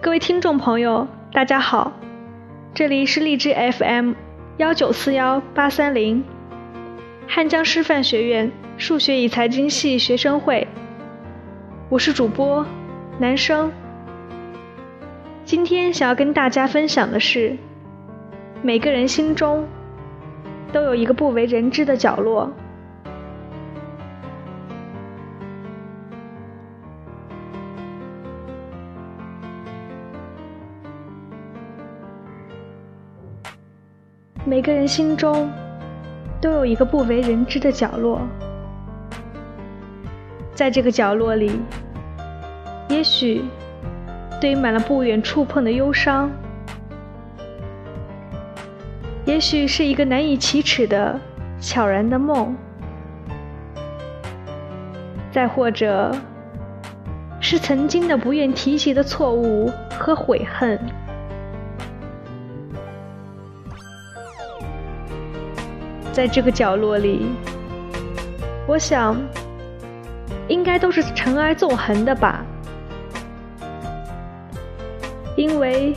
各位听众朋友，大家好，这里是荔枝 FM 幺九四幺八三零，汉江师范学院数学与财经系学生会，我是主播男生。今天想要跟大家分享的是，每个人心中都有一个不为人知的角落。每个人心中都有一个不为人知的角落，在这个角落里，也许堆满了不远触碰的忧伤，也许是一个难以启齿的悄然的梦，再或者是曾经的不愿提起的错误和悔恨。在这个角落里，我想，应该都是尘埃纵横的吧。因为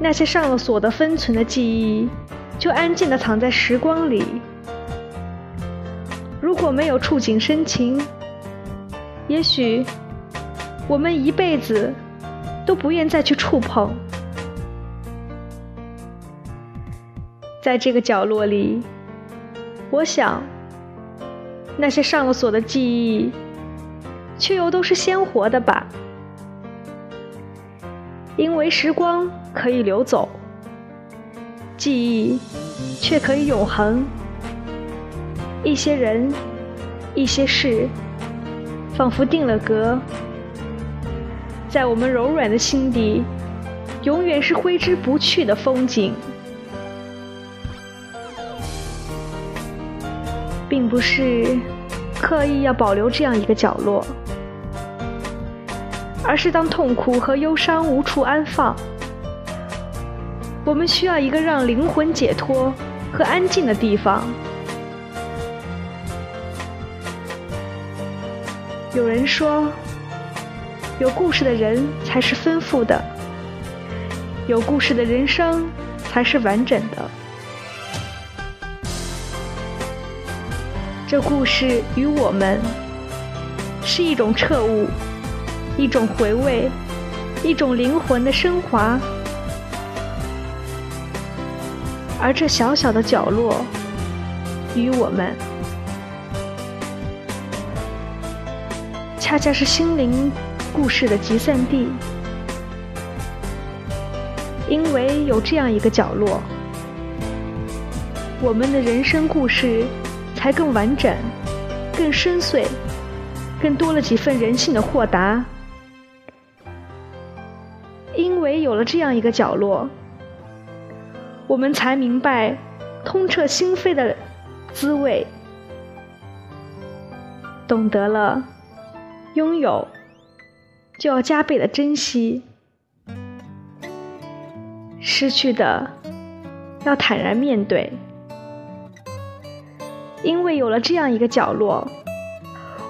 那些上了锁的封存的记忆，就安静的藏在时光里。如果没有触景生情，也许我们一辈子都不愿再去触碰。在这个角落里。我想，那些上了锁的记忆，却又都是鲜活的吧？因为时光可以流走，记忆却可以永恒。一些人，一些事，仿佛定了格，在我们柔软的心底，永远是挥之不去的风景。并不是刻意要保留这样一个角落，而是当痛苦和忧伤无处安放，我们需要一个让灵魂解脱和安静的地方。有人说，有故事的人才是丰富的，有故事的人生才是完整的。这故事与我们是一种彻悟，一种回味，一种灵魂的升华。而这小小的角落与我们，恰恰是心灵故事的集散地。因为有这样一个角落，我们的人生故事。才更完整、更深邃、更多了几分人性的豁达。因为有了这样一个角落，我们才明白通彻心扉的滋味，懂得了拥有就要加倍的珍惜，失去的要坦然面对。因为有了这样一个角落，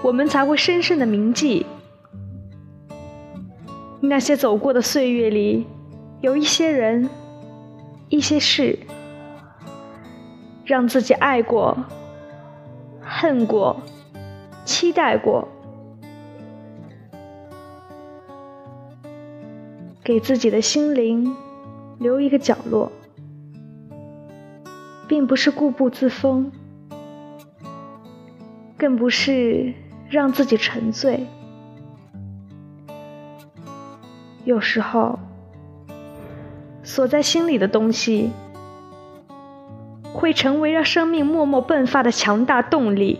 我们才会深深的铭记那些走过的岁月里，有一些人、一些事，让自己爱过、恨过、期待过，给自己的心灵留一个角落，并不是固步自封。更不是让自己沉醉。有时候，锁在心里的东西，会成为让生命默默迸发的强大动力。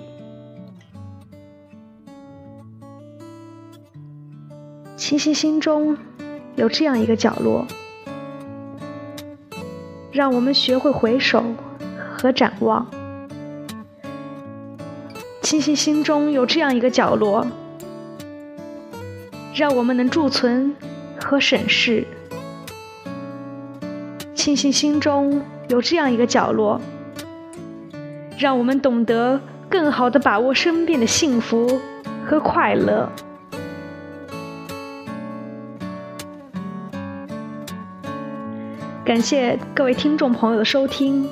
庆幸心中有这样一个角落，让我们学会回首和展望。庆幸心中有这样一个角落，让我们能贮存和审视；庆幸心中有这样一个角落，让我们懂得更好的把握身边的幸福和快乐。感谢各位听众朋友的收听。